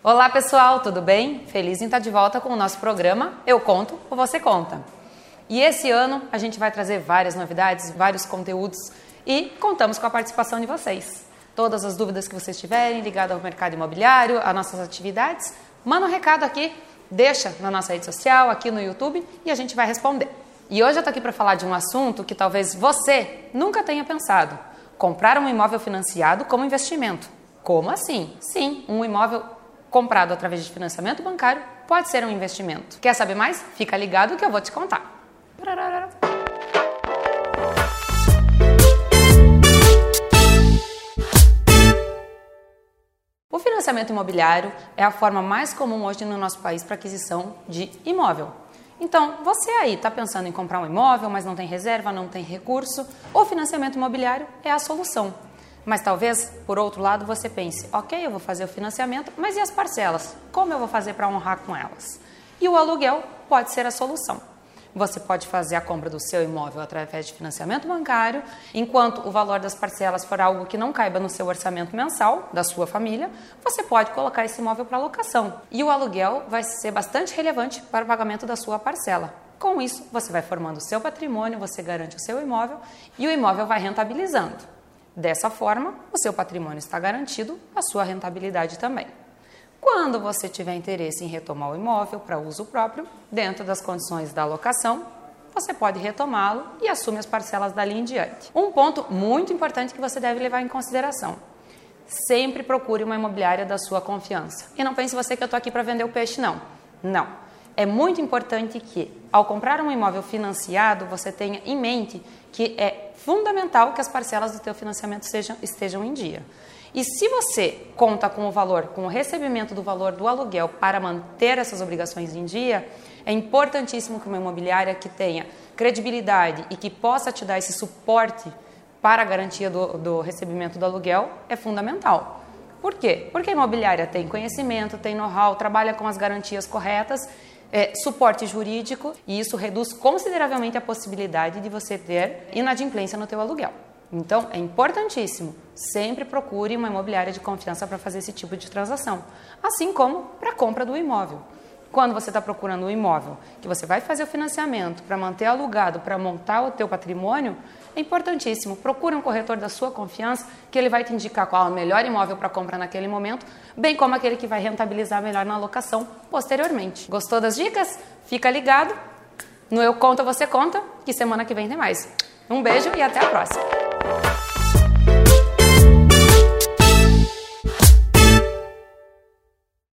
Olá pessoal, tudo bem? Feliz em estar de volta com o nosso programa Eu Conto ou Você Conta. E esse ano a gente vai trazer várias novidades, vários conteúdos e contamos com a participação de vocês. Todas as dúvidas que vocês tiverem ligadas ao mercado imobiliário, a nossas atividades, manda um recado aqui, deixa na nossa rede social, aqui no YouTube e a gente vai responder. E hoje eu estou aqui para falar de um assunto que talvez você nunca tenha pensado: comprar um imóvel financiado como investimento. Como assim? Sim, um imóvel comprado através de financiamento bancário pode ser um investimento. Quer saber mais? Fica ligado que eu vou te contar. O financiamento imobiliário é a forma mais comum hoje no nosso país para aquisição de imóvel. Então, você aí está pensando em comprar um imóvel, mas não tem reserva, não tem recurso, o financiamento imobiliário é a solução. Mas talvez, por outro lado, você pense: ok, eu vou fazer o financiamento, mas e as parcelas? Como eu vou fazer para honrar com elas? E o aluguel pode ser a solução. Você pode fazer a compra do seu imóvel através de financiamento bancário, enquanto o valor das parcelas for algo que não caiba no seu orçamento mensal da sua família, você pode colocar esse imóvel para locação. E o aluguel vai ser bastante relevante para o pagamento da sua parcela. Com isso, você vai formando o seu patrimônio, você garante o seu imóvel e o imóvel vai rentabilizando. Dessa forma, o seu patrimônio está garantido, a sua rentabilidade também. Quando você tiver interesse em retomar o imóvel para uso próprio, dentro das condições da locação, você pode retomá-lo e assume as parcelas dali em diante. Um ponto muito importante que você deve levar em consideração: sempre procure uma imobiliária da sua confiança. E não pense você que eu estou aqui para vender o peixe, não. Não. É muito importante que, ao comprar um imóvel financiado, você tenha em mente que é fundamental que as parcelas do teu financiamento sejam, estejam em dia. E se você conta com o valor, com o recebimento do valor do aluguel para manter essas obrigações em dia, é importantíssimo que uma imobiliária que tenha credibilidade e que possa te dar esse suporte para a garantia do, do recebimento do aluguel é fundamental. Por quê? Porque a imobiliária tem conhecimento, tem know-how, trabalha com as garantias corretas, é, suporte jurídico e isso reduz consideravelmente a possibilidade de você ter inadimplência no teu aluguel. Então, é importantíssimo, sempre procure uma imobiliária de confiança para fazer esse tipo de transação, assim como para a compra do imóvel. Quando você está procurando um imóvel que você vai fazer o financiamento para manter alugado, para montar o teu patrimônio, é importantíssimo. Procure um corretor da sua confiança que ele vai te indicar qual é o melhor imóvel para comprar naquele momento, bem como aquele que vai rentabilizar melhor na locação posteriormente. Gostou das dicas? Fica ligado. No Eu Conta Você Conta, que semana que vem tem mais. Um beijo e até a próxima!